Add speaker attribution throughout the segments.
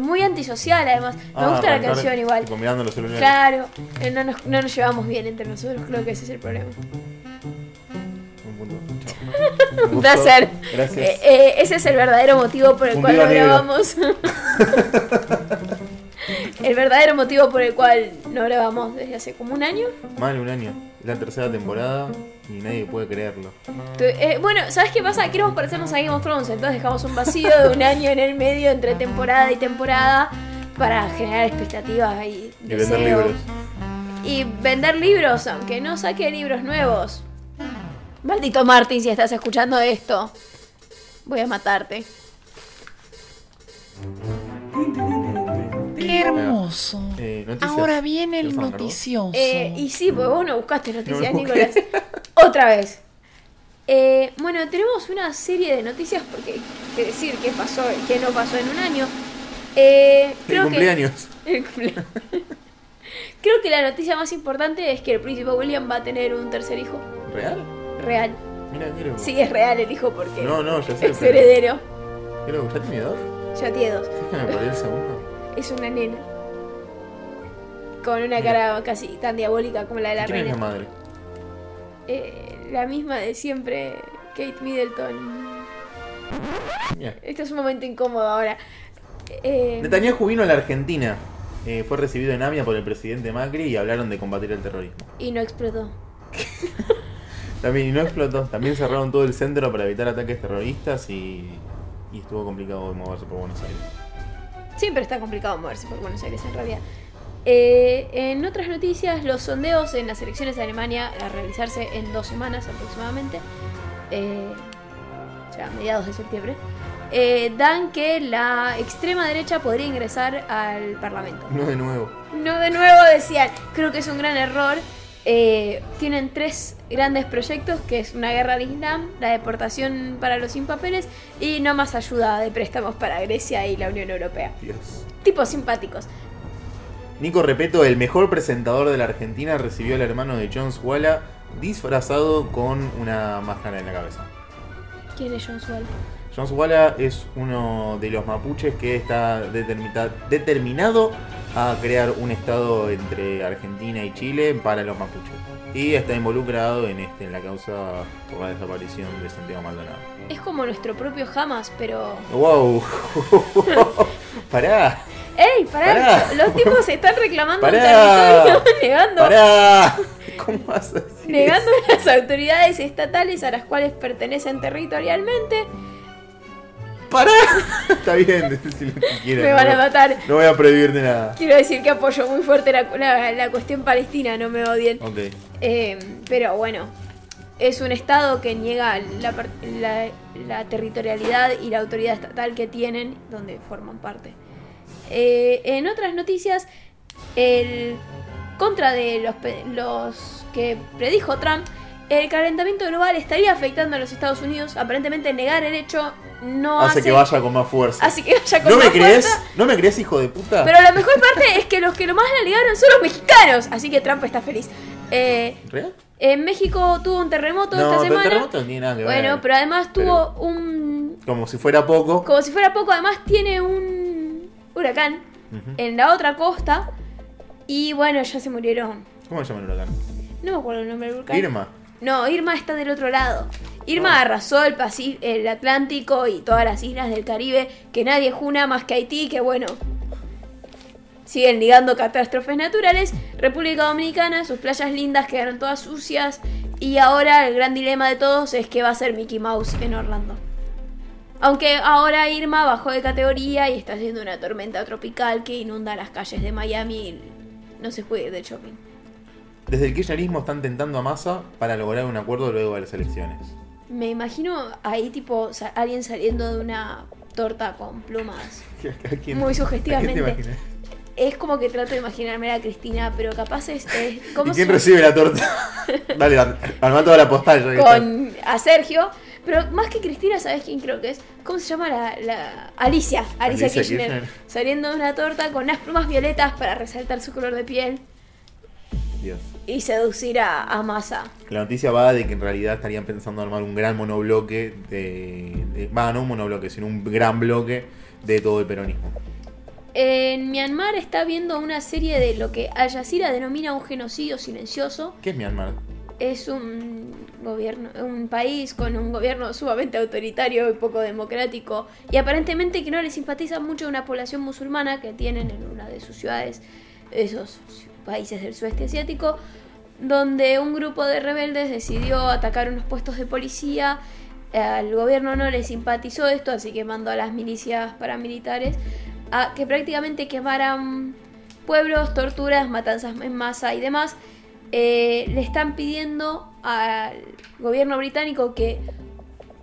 Speaker 1: muy antisocial además. Me
Speaker 2: Ah,
Speaker 1: gusta la canción igual.
Speaker 2: tipo, mirando los celulares.
Speaker 1: Claro, eh, no nos, no nos llevamos bien entre nosotros, creo que ese es el problema.
Speaker 2: Un
Speaker 1: placer.
Speaker 2: Gracias.
Speaker 1: Eh, eh, ese es el verdadero motivo por el
Speaker 2: Un
Speaker 1: cual
Speaker 2: negro.
Speaker 1: grabamos. el verdadero motivo por el cual no grabamos desde hace como un año.
Speaker 2: Más de un año. Es la tercera temporada y nadie puede creerlo.
Speaker 1: Eh, bueno, ¿sabes qué pasa? Queremos parecernos a Game of Thrones, entonces dejamos un vacío de un año en el medio entre temporada y temporada para generar expectativas y
Speaker 2: Y vender libros.
Speaker 1: Y vender libros, aunque no saque libros nuevos. Maldito Martín, si estás escuchando esto, voy a matarte.
Speaker 3: Qué hermoso.
Speaker 2: Eh, noticias.
Speaker 3: Ahora viene el noticioso.
Speaker 1: Eh, y sí, porque vos no buscaste noticias,
Speaker 2: No.
Speaker 1: Nicolás. Otra vez. Eh, bueno, tenemos una serie de noticias porque hay que decir qué pasó, qué no pasó en un año. Eh,
Speaker 2: El
Speaker 1: creo que
Speaker 2: cumpleaños.
Speaker 1: el cumpleaños. Creo que la noticia más importante es que el príncipe William va a tener un tercer hijo
Speaker 2: ¿Real?
Speaker 1: real.
Speaker 2: Mira, loco.
Speaker 1: Sí, es real el hijo porque
Speaker 2: No, no, ya sé.
Speaker 1: es
Speaker 2: pero-
Speaker 1: heredero.
Speaker 2: Qué loco, ¿ya tiene dos?
Speaker 1: Ya tiene dos.
Speaker 2: Déjame por el segundo.
Speaker 1: Es una nena. Con una cara casi tan diabólica como la de la
Speaker 2: ¿Quién es la
Speaker 1: reina.
Speaker 2: madre?
Speaker 1: Eh, la misma de siempre, Kate Middleton. Este es un momento incómodo ahora. Eh,
Speaker 2: Netanyahu vino a la Argentina. Eh, fue recibido en Amia por el presidente Macri y hablaron de combatir el terrorismo.
Speaker 1: y no explotó.
Speaker 2: También, y no explotó. También cerraron todo el centro para evitar ataques terroristas y, y estuvo complicado moverse por Buenos Aires.
Speaker 1: Siempre está complicado moverse por Buenos Aires en realidad. Eh, en otras noticias, los sondeos en las elecciones de Alemania a realizarse en dos semanas aproximadamente, eh, o sea, mediados de septiembre, eh, dan que la extrema derecha podría ingresar al Parlamento.
Speaker 2: No de nuevo.
Speaker 1: No de nuevo decían, creo que es un gran error. Eh, tienen tres grandes proyectos, que es una guerra al Islam, la deportación para los sin papeles y no más ayuda de préstamos para Grecia y la Unión Europea.
Speaker 2: Dios.
Speaker 1: Tipos simpáticos.
Speaker 2: Nico Repeto, el mejor presentador de la Argentina, recibió al hermano de John Swalla disfrazado con una máscara en la cabeza.
Speaker 1: ¿Quién es John Swell?
Speaker 2: John Swalla es uno de los mapuches que está determinado a crear un estado entre Argentina y Chile para los mapuches. Y está involucrado en este en la causa por la desaparición de Santiago Maldonado.
Speaker 1: Es como nuestro propio Hamas, pero.
Speaker 2: ¡Wow! ¡Pará!
Speaker 1: ¡Ey! Pará,
Speaker 2: Pará.
Speaker 1: Los tipos están reclamando un
Speaker 2: Pará.
Speaker 1: territorio, negando,
Speaker 2: ¡Pará! ¿Cómo vas a decir
Speaker 1: negando
Speaker 2: eso?
Speaker 1: las autoridades estatales a las cuales pertenecen territorialmente.
Speaker 2: ¡Pará! Está bien, decir lo que.
Speaker 1: Me van a matar.
Speaker 2: no voy a prohibirte nada.
Speaker 1: Quiero decir que apoyo muy fuerte la, la- la cuestión palestina, no me odien.
Speaker 2: Ok.
Speaker 1: Eh, pero bueno, es un Estado que niega la, la- la territorialidad y la autoridad estatal que tienen, donde forman parte. Eh, en otras noticias, el contra de los, los que predijo Trump, el calentamiento global estaría afectando a los Estados Unidos. Aparentemente negar el hecho no hace,
Speaker 2: Hace que vaya con más fuerza.
Speaker 1: hace que vaya con
Speaker 2: ¿No me crees?
Speaker 1: fuerza.
Speaker 2: ¿No me crees, hijo de puta?
Speaker 1: Pero la mejor parte es que los que lo más la ligaron son los mexicanos. Así que Trump está feliz. Eh,
Speaker 2: ¿Real?
Speaker 1: en México tuvo un terremoto
Speaker 2: No,
Speaker 1: esta semana.
Speaker 2: terremoto no tiene nada que ver.
Speaker 1: bueno, pero además tuvo
Speaker 2: Pero-
Speaker 1: un.
Speaker 2: Como si fuera poco.
Speaker 1: Como si fuera poco, además tiene un huracán en la otra costa. Y bueno, ya se murieron.
Speaker 2: ¿Cómo se llama el huracán?
Speaker 1: No me acuerdo el nombre del huracán.
Speaker 2: Irma.
Speaker 1: No, Irma está del otro lado. Irma
Speaker 2: Ah.
Speaker 1: arrasó el, el Atlántico y todas las islas del Caribe, que nadie juna más que Haití, que bueno, siguen ligando catástrofes naturales. República Dominicana, sus playas lindas quedaron todas sucias. Y ahora el gran dilema de todos es que va a ser Mickey Mouse en Orlando. Aunque ahora Irma bajó de categoría y está haciendo una tormenta tropical que inunda las calles de Miami y no se puede ir de shopping.
Speaker 2: Desde el kirchnerismo están tentando a Massa para lograr un acuerdo luego de las elecciones.
Speaker 1: Me imagino ahí tipo alguien saliendo de una torta con plumas.
Speaker 2: ¿A quién-
Speaker 1: Muy sugestivamente. Es como que trato de imaginarme a Cristina, pero capaz es... es- ¿cómo
Speaker 2: ¿Y quién
Speaker 1: se-
Speaker 2: recibe la torta? Dale, arma toda la postal.
Speaker 1: Con a Sergio. Pero más que Cristina, ¿sabes quién creo que es? ¿Cómo se llama la... la- Alicia. Alicia,
Speaker 2: Alicia
Speaker 1: Kirchner.
Speaker 2: Kirchner.
Speaker 1: Saliendo de una torta con unas plumas violetas para resaltar su color de piel.
Speaker 2: Dios.
Speaker 1: y seducir a, a Massa.
Speaker 2: La noticia va de que en realidad estarían pensando armar un gran monobloque de. de- Va, no un monobloque, sino un gran bloque de todo el peronismo.
Speaker 1: En Myanmar está habiendo una serie de lo que Al Jazeera denomina un genocidio silencioso.
Speaker 2: ¿Qué es Myanmar?
Speaker 1: Es un gobierno, un país con un gobierno sumamente autoritario y poco democrático y aparentemente que no le simpatiza mucho a una población musulmana que tienen en una de sus ciudades, esos países del sudeste asiático, donde un grupo de rebeldes decidió atacar unos puestos de policía. Al gobierno no le simpatizó esto, así que mandó a las milicias paramilitares a que prácticamente quemaran pueblos, torturas, matanzas en masa y demás. Eh, le están pidiendo al gobierno británico que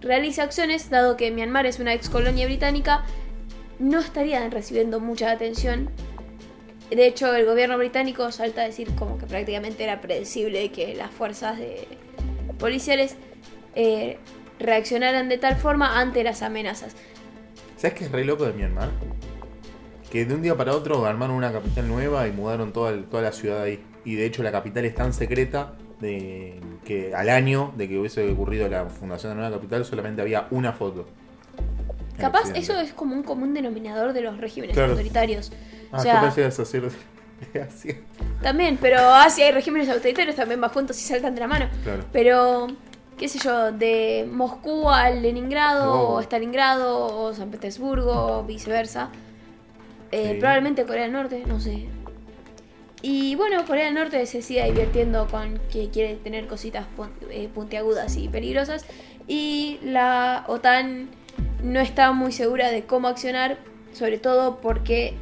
Speaker 1: realice acciones, dado que Myanmar es una ex colonia británica, no estarían recibiendo mucha atención. De hecho, el gobierno británico salta a decir como que prácticamente era predecible que las fuerzas de policiales eh, reaccionaran de tal forma ante las amenazas.
Speaker 2: ¿Sabes qué es re loco de Myanmar? Que de un día para otro armaron una capital nueva y mudaron toda, el- toda la ciudad ahí. Y de hecho la capital es tan secreta de que al año de que hubiese ocurrido la fundación de la nueva capital solamente había una foto.
Speaker 1: Capaz eso es como un común denominador de los regímenes
Speaker 2: Claro.
Speaker 1: autoritarios.
Speaker 2: Ah,
Speaker 1: o sea,
Speaker 2: pensé de Asia.
Speaker 1: También, pero Asia hay regímenes autoritarios también va juntos y saltan de la mano.
Speaker 2: Claro.
Speaker 1: Pero, qué sé yo, de Moscú a Leningrado, o Stalingrado, o San Petersburgo, o viceversa. Eh,
Speaker 2: Sí.
Speaker 1: Probablemente Corea del Norte, no sé. Y bueno, Corea del Norte se sigue divirtiendo con que quiere tener cositas eh, puntiagudas y peligrosas. Y la OTAN no está muy segura de cómo accionar, sobre todo porque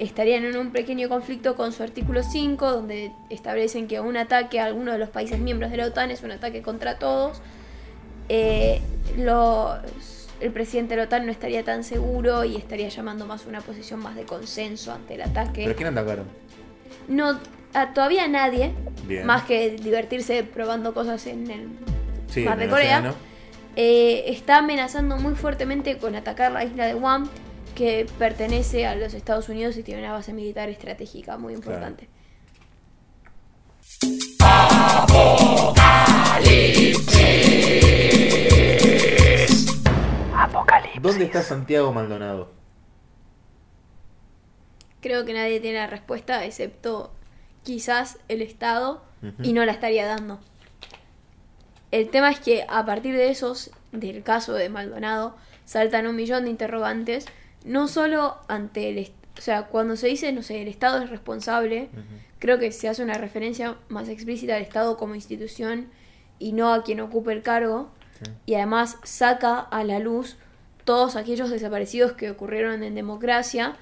Speaker 1: estarían en un pequeño conflicto con su artículo 5, donde establecen que un ataque a alguno de los países miembros de la OTAN es un ataque contra todos. Eh, los- el presidente de la OTAN no estaría tan seguro y estaría llamando más a una posición más de consenso ante el ataque.
Speaker 2: ¿Pero quién atacaron?
Speaker 1: No, a todavía nadie,
Speaker 2: Bien.
Speaker 1: más que divertirse probando cosas en el
Speaker 2: Sí,
Speaker 1: Mar de Corea, eh, está amenazando muy fuertemente con atacar la isla de Guam, que pertenece a los Estados Unidos y tiene una base militar estratégica muy importante.
Speaker 2: ¿Dónde está Santiago Maldonado?
Speaker 1: Creo que nadie tiene la respuesta, excepto quizás el Estado, y no la estaría dando. El tema es que a partir de esos, del caso de Maldonado, saltan un millón de interrogantes, no solo ante el... O sea, cuando se dice, no sé, el Estado es responsable, creo que se hace una referencia más explícita al Estado como institución y no a quien ocupe el cargo,
Speaker 2: Sí.
Speaker 1: y además saca a la luz todos aquellos desaparecidos que ocurrieron en democracia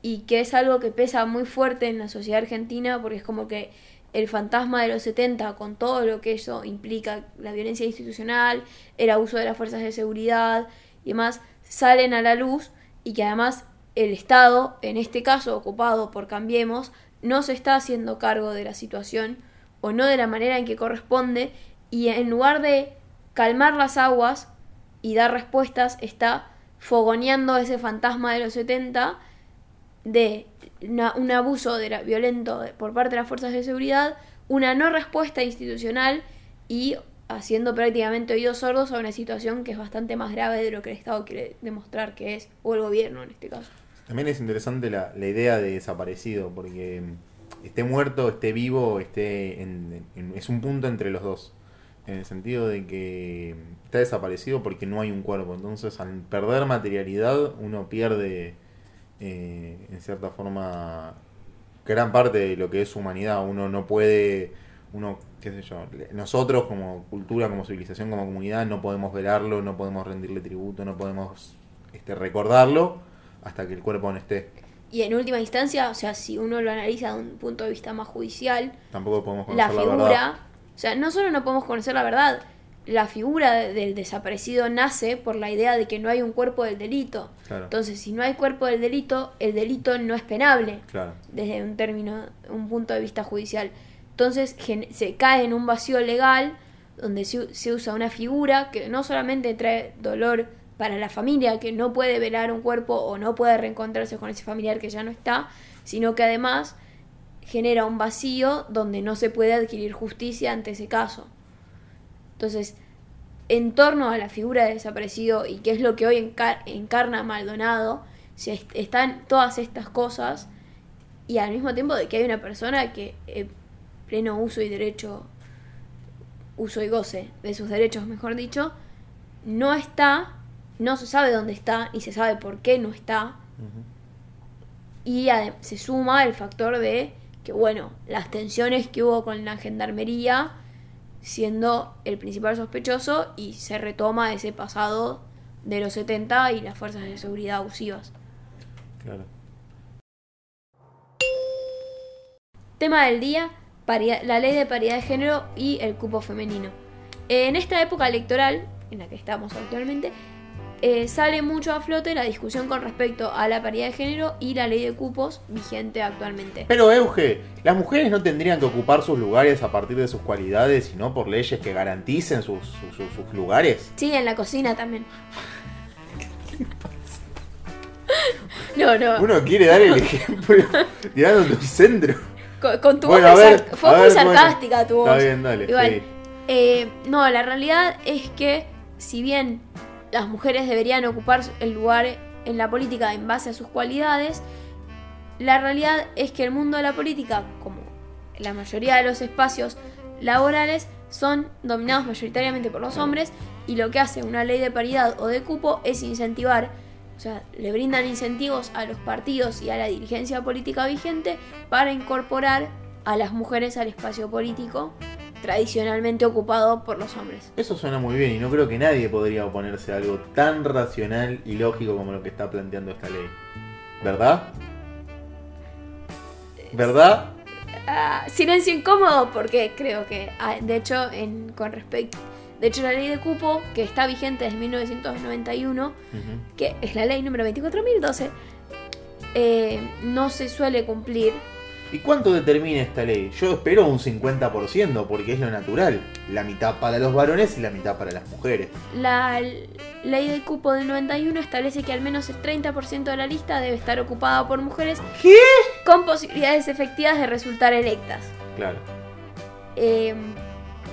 Speaker 1: y que es algo que pesa muy fuerte en la sociedad argentina porque es como que el fantasma de los 70 con todo lo que eso implica, la violencia institucional, el abuso de las fuerzas de seguridad y demás, salen a la luz y que además el Estado, en este caso ocupado por Cambiemos, no se está haciendo cargo de la situación o no de la manera en que corresponde y en lugar de calmar las aguas y dar respuestas, está fogoneando ese fantasma de los 70 de un abuso de la- violento por parte de las fuerzas de seguridad, una no respuesta institucional y haciendo prácticamente oídos sordos a una situación que es bastante más grave de lo que el Estado quiere demostrar que es, o el gobierno en este caso.
Speaker 2: También es interesante la, la idea de desaparecido, porque mm, esté muerto, esté vivo, esté en- es un punto entre los dos. En el sentido de que mm, está desaparecido porque no hay un cuerpo. Entonces, al perder materialidad, uno pierde, eh, en cierta forma, gran parte de lo que es humanidad. Uno no puede, uno, qué sé yo, le- nosotros como cultura, como civilización, como comunidad, no podemos velarlo, no podemos rendirle tributo, no podemos este, recordarlo hasta que el cuerpo no esté.
Speaker 1: Y en última instancia, o sea, si uno lo analiza de un punto de vista más judicial,
Speaker 2: Tampoco podemos
Speaker 1: la
Speaker 2: conocer la,
Speaker 1: figura, o sea, no solo no podemos conocer la verdad, la figura de- del desaparecido nace por la idea de que no hay un cuerpo del delito.
Speaker 2: Claro.
Speaker 1: Entonces, si no hay cuerpo del delito, el delito no es penable
Speaker 2: Claro.
Speaker 1: desde un término, un punto de vista judicial. Entonces se cae en un vacío legal donde se, usa una figura que no solamente trae dolor para la familia que no puede velar un cuerpo o no puede reencontrarse con ese familiar que ya no está, sino que además genera un vacío donde no se puede adquirir justicia ante ese caso. Entonces, en torno a la figura de desaparecido y qué es lo que hoy encar- encarna Maldonado, se est- están todas estas cosas y al mismo tiempo de que hay una persona que en pleno uso y derecho, uso y goce de sus derechos, mejor dicho, no está, no se sabe dónde está y se sabe por qué no está y se suma el factor de que, bueno, las tensiones que hubo con la gendarmería siendo el principal sospechoso y se retoma ese pasado de los 70 y las fuerzas de seguridad abusivas.
Speaker 2: Claro.
Speaker 1: Tema del día, paridad- la ley de paridad de género y el cupo femenino. En esta época electoral, en la que estamos actualmente, eh, sale mucho a flote la discusión con respecto a la paridad de género y la ley de cupos vigente actualmente.
Speaker 2: Pero Euge, las mujeres no tendrían que ocupar sus lugares a partir de sus cualidades, sino por leyes que garanticen sus, sus- sus- sus lugares.
Speaker 1: Sí, en la cocina también. No, no.
Speaker 2: Uno quiere dar el ejemplo tirando un centro.
Speaker 1: Con, con tu
Speaker 2: Bueno,
Speaker 1: voz
Speaker 2: ver,
Speaker 1: fue muy
Speaker 2: ver, bueno.
Speaker 1: sarcástica tu voz.
Speaker 2: Está bien, dale,
Speaker 1: Igual.
Speaker 2: sí.
Speaker 1: eh, no, la realidad es que si bien las mujeres deberían ocupar el lugar en la política en base a sus cualidades, la realidad es que el mundo de la política, como la mayoría de los espacios laborales, son dominados mayoritariamente por los hombres y lo que hace una ley de paridad o de cupo es incentivar, o sea, le brindan incentivos a los partidos y a la dirigencia política vigente para incorporar a las mujeres al espacio político tradicionalmente ocupado por los hombres.
Speaker 2: Eso suena muy bien y no creo que nadie podría oponerse a algo tan racional y lógico como lo que está planteando esta ley. ¿Verdad? ¿Verdad?
Speaker 1: Ah, silencio incómodo porque creo que, ah, de hecho, en, con respecto... De hecho, la ley de cupo, que está vigente desde 1991,
Speaker 2: Ujú.
Speaker 1: que es la ley número 24.012, eh, no se suele cumplir.
Speaker 2: ¿Y cuánto determina esta ley? Yo espero un 50% porque es lo natural. La mitad para los varones y la mitad para las mujeres.
Speaker 1: La ley de cupo del 91 establece que al menos el 30% de la lista debe estar ocupada por mujeres
Speaker 2: ¿Qué?
Speaker 1: con posibilidades efectivas de resultar electas.
Speaker 2: Claro.
Speaker 1: Eh,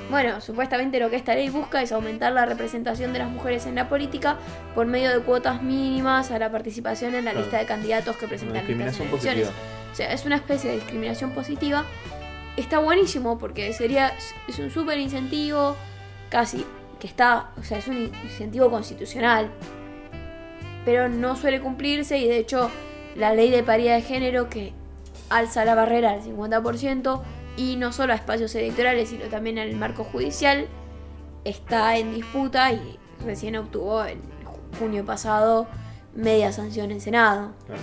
Speaker 1: bueno, supuestamente lo que esta ley busca es aumentar la representación de las mujeres en la política por medio de cuotas mínimas a la participación en la
Speaker 2: Claro.
Speaker 1: lista de candidatos que presentan listas en elecciones.
Speaker 2: positiva.
Speaker 1: O sea, es una especie de discriminación positiva. Está buenísimo porque sería es un súper incentivo, casi que está, o sea, es un incentivo constitucional, pero no suele cumplirse y de hecho la ley de paridad de género que alza la barrera al 50% y no solo a espacios electorales, sino también al marco judicial, está en disputa y recién obtuvo en ju- junio pasado media sanción en Senado.
Speaker 2: Claro.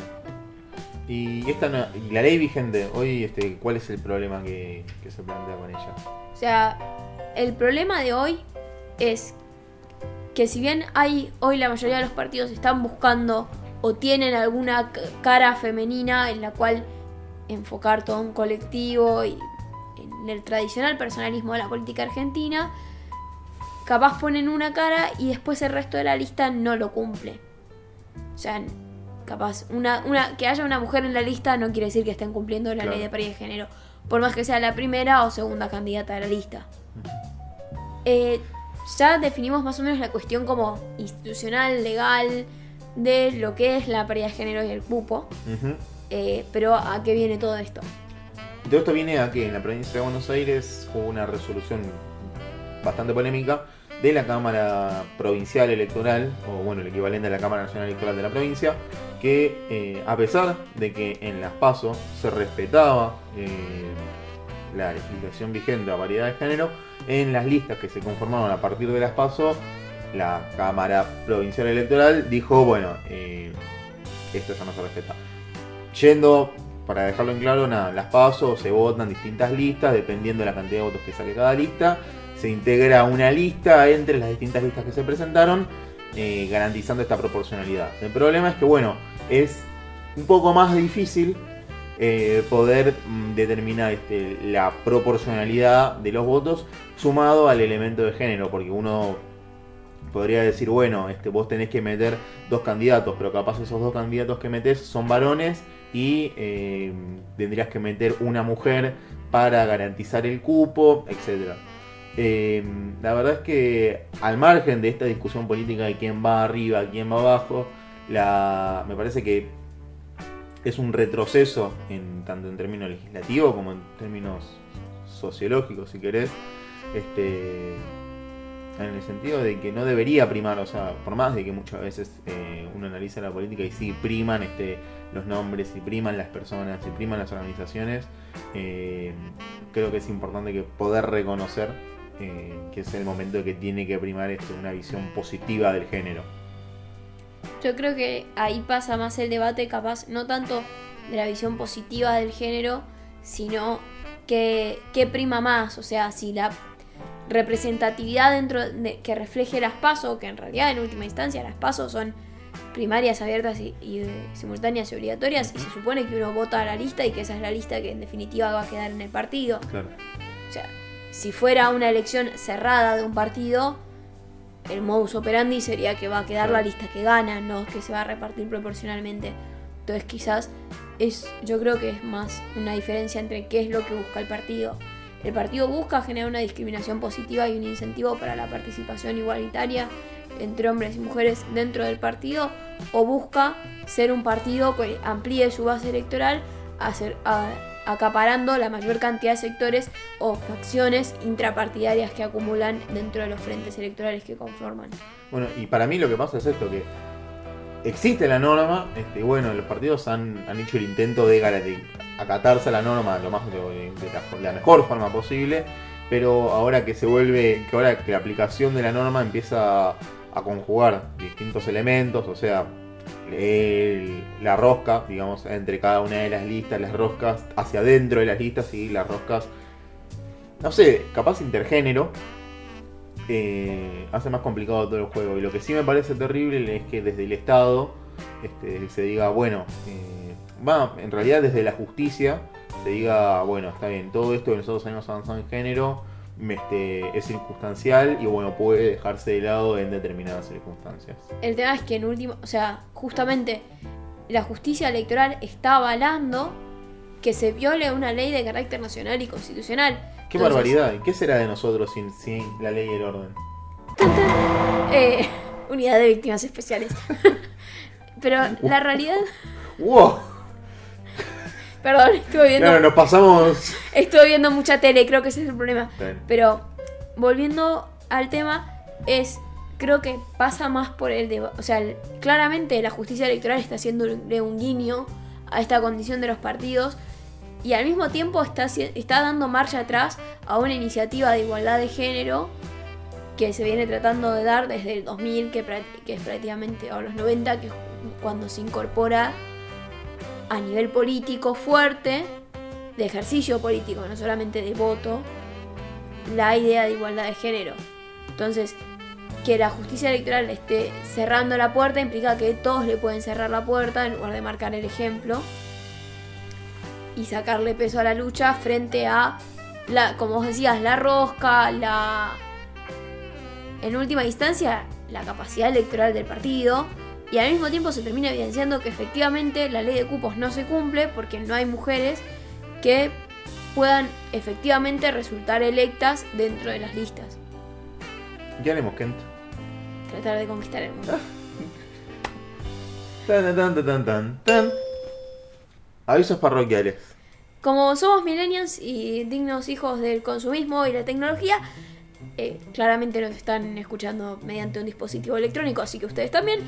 Speaker 2: Y esta no- y la ley vigente, hoy este, ¿cuál es el problema que, que se plantea con ella?
Speaker 1: O sea, el problema de hoy es que si bien hay hoy la mayoría de los partidos están buscando o tienen alguna cara femenina en la cual enfocar todo un colectivo y en el tradicional personalismo de la política argentina, capaz ponen una cara y después el resto de la lista no lo cumple. O sea, capaz una, una que haya una mujer en la lista no quiere decir que estén cumpliendo la
Speaker 2: Claro.
Speaker 1: ley de paridad de género, por más que sea la primera o segunda candidata de la lista. Eh, ya definimos más o menos la cuestión como institucional, legal, de lo que es la paridad de género y el cupo. Eh, pero ¿a qué viene todo esto?
Speaker 2: De esto viene a que en la provincia de Buenos Aires hubo una resolución bastante polémica de la Cámara Provincial Electoral, o bueno, el equivalente a la Cámara Nacional Electoral de la provincia, que eh, a pesar de que en las PASO se respetaba eh, la legislación vigente a variedad de género, en las listas que se conformaron a partir de las PASO, la Cámara Provincial Electoral dijo, bueno, eh, esto ya no se respeta. Yendo, para dejarlo en claro, nada, las PASO se votan distintas listas, dependiendo de la cantidad de votos que saque cada lista, se integra una lista entre las distintas listas que se presentaron, eh, garantizando esta proporcionalidad. El problema es que, bueno, es un poco más difícil eh, poder mm, determinar este, la proporcionalidad de los votos sumado al elemento de género, porque uno podría decir, bueno, este, vos tenés que meter dos candidatos, pero capaz esos dos candidatos que metés son varones y eh, tendrías que meter una mujer para garantizar el cupo, etc. Eh, la verdad es que al margen de esta discusión política de quién va arriba, quién va abajo, me parece que es un retroceso en, tanto en términos legislativos como en términos sociológicos, si querés, este, en el sentido de que no debería primar, o sea, por más de que muchas veces eh, uno analiza la política y sí priman este, los nombres, y priman las personas, y priman las organizaciones, eh, creo que es importante que poder reconocer eh, que es el momento que tiene que primar este, una visión positiva del género.
Speaker 1: Yo creo que ahí pasa más el debate, capaz, no tanto de la visión positiva del género, sino que, que prima más, o sea, si la representatividad dentro de, que refleje las pasos, que en realidad en última instancia las pasos son primarias abiertas y, y, simultáneas y obligatorias y se supone que uno vota a la lista y que esa es la lista que en definitiva va a quedar en el partido.
Speaker 2: Claro.
Speaker 1: O sea, si fuera una elección cerrada de un partido, el modus operandi sería que va a quedar la lista que gana, no que se va a repartir proporcionalmente. Entonces quizás es, yo creo que es más una diferencia entre qué es lo que busca el partido. El partido busca generar una discriminación positiva y un incentivo para la participación igualitaria entre hombres y mujeres dentro del partido o busca ser un partido que amplíe su base electoral acaparando la mayor cantidad de sectores o facciones intrapartidarias que acumulan dentro de los frentes electorales que conforman.
Speaker 2: Bueno, y para mí lo que pasa es esto, que existe la norma, este, bueno, los partidos han, han hecho el intento de, de acatarse a la norma de, la, mejor forma posible, pero ahora que se vuelve, que ahora que la aplicación de la norma empieza a, a conjugar distintos elementos, o sea, el, la rosca, digamos, entre cada una de las listas, las roscas hacia adentro de las listas y las roscas, no sé, capaz intergénero, eh, hace más complicado todo el juego. Y lo que sí me parece terrible es que desde el Estado este, se diga, bueno, eh, va, en realidad desde la justicia se diga, bueno, está bien, todo esto que nosotros hemos avanzado en género este, es circunstancial y bueno, puede dejarse de lado en determinadas circunstancias.
Speaker 1: El tema es que en último, o sea, justamente la justicia electoral está avalando que se viole una ley de carácter nacional y constitucional.
Speaker 2: Qué Entonces, barbaridad, ¿qué será de nosotros sin, sin la ley y el orden?
Speaker 1: Eh, unidad de víctimas especiales. Pero la realidad...
Speaker 2: ¡Wow!
Speaker 1: Perdón, estuve viendo.
Speaker 2: Claro, nos pasamos.
Speaker 1: Estuve viendo mucha tele, creo que ese es el problema. Pero volviendo al tema, es. Creo que pasa más por el de. O sea, claramente la justicia electoral está haciendo un guiño a esta condición de los partidos. Y al mismo tiempo está, está dando marcha atrás a una iniciativa de igualdad de género que se viene tratando de dar desde el 2000, que, que es prácticamente, o los 90, que es cuando se incorpora a nivel político fuerte, de ejercicio político, no solamente de voto, la idea de igualdad de género. Entonces, que la justicia electoral esté cerrando la puerta implica que todos le pueden cerrar la puerta en lugar de marcar el ejemplo y sacarle peso a la lucha frente a, la, como vos decías, la rosca, la... En última instancia, la capacidad electoral del partido y al mismo tiempo se termina evidenciando que efectivamente la ley de cupos no se cumple porque no hay mujeres que puedan efectivamente resultar electas dentro de las listas.
Speaker 2: ¿Qué haremos, Kent?
Speaker 1: Tratar de conquistar el mundo.
Speaker 2: tan, tan, tan, tan, tan. Avisos parroquiales.
Speaker 1: Como somos millennials y dignos hijos del consumismo y la tecnología, eh, claramente nos están escuchando mediante un dispositivo electrónico, así que ustedes también.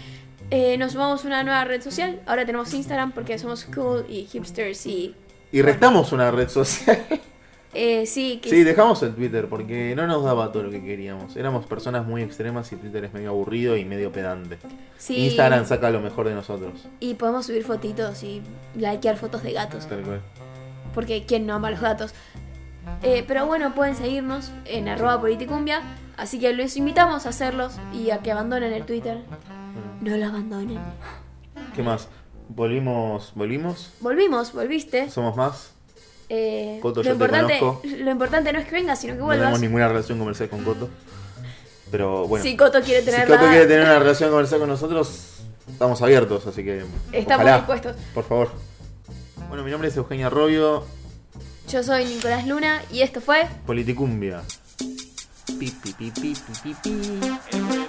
Speaker 1: Eh, nos sumamos una nueva red social. Ahora tenemos Instagram porque somos cool y hipsters y.
Speaker 2: Y restamos una red social.
Speaker 1: Eh, sí,
Speaker 2: que sí, dejamos el Twitter porque no nos daba todo lo que queríamos. Éramos personas muy extremas y Twitter es medio aburrido y medio pedante.
Speaker 1: Sí.
Speaker 2: Instagram saca lo mejor de nosotros.
Speaker 1: Y podemos subir fotitos y likear fotos de gatos.
Speaker 2: Tal cual.
Speaker 1: Porque ¿quién no ama a los gatos? Eh, pero bueno, pueden seguirnos en arroba politicumbia. Así que les invitamos a hacerlos y a que abandonen el Twitter. No lo abandonen.
Speaker 2: ¿Qué más? ¿Volvimos? ¿Volvimos?
Speaker 1: Volvimos, volviste.
Speaker 2: ¿Somos más?
Speaker 1: Eh,
Speaker 2: Coto,
Speaker 1: lo,
Speaker 2: yo
Speaker 1: importante,
Speaker 2: te conozco.
Speaker 1: lo importante no es que vengas, sino que
Speaker 2: No
Speaker 1: vuelvas.
Speaker 2: tenemos ninguna relación comercial con Coto. Pero bueno.
Speaker 1: Si Coto quiere
Speaker 2: si
Speaker 1: tenerla,
Speaker 2: Coto quiere tener una relación comercial con nosotros, estamos abiertos, así que.
Speaker 1: estamos
Speaker 2: ojalá,
Speaker 1: dispuestos.
Speaker 2: Por favor. Bueno, mi nombre es Eugenia Robio,
Speaker 1: Yo soy Nicolás Luna y esto fue
Speaker 2: Politicumbia. Pi, pi, pi, pi, pi, pi, pi.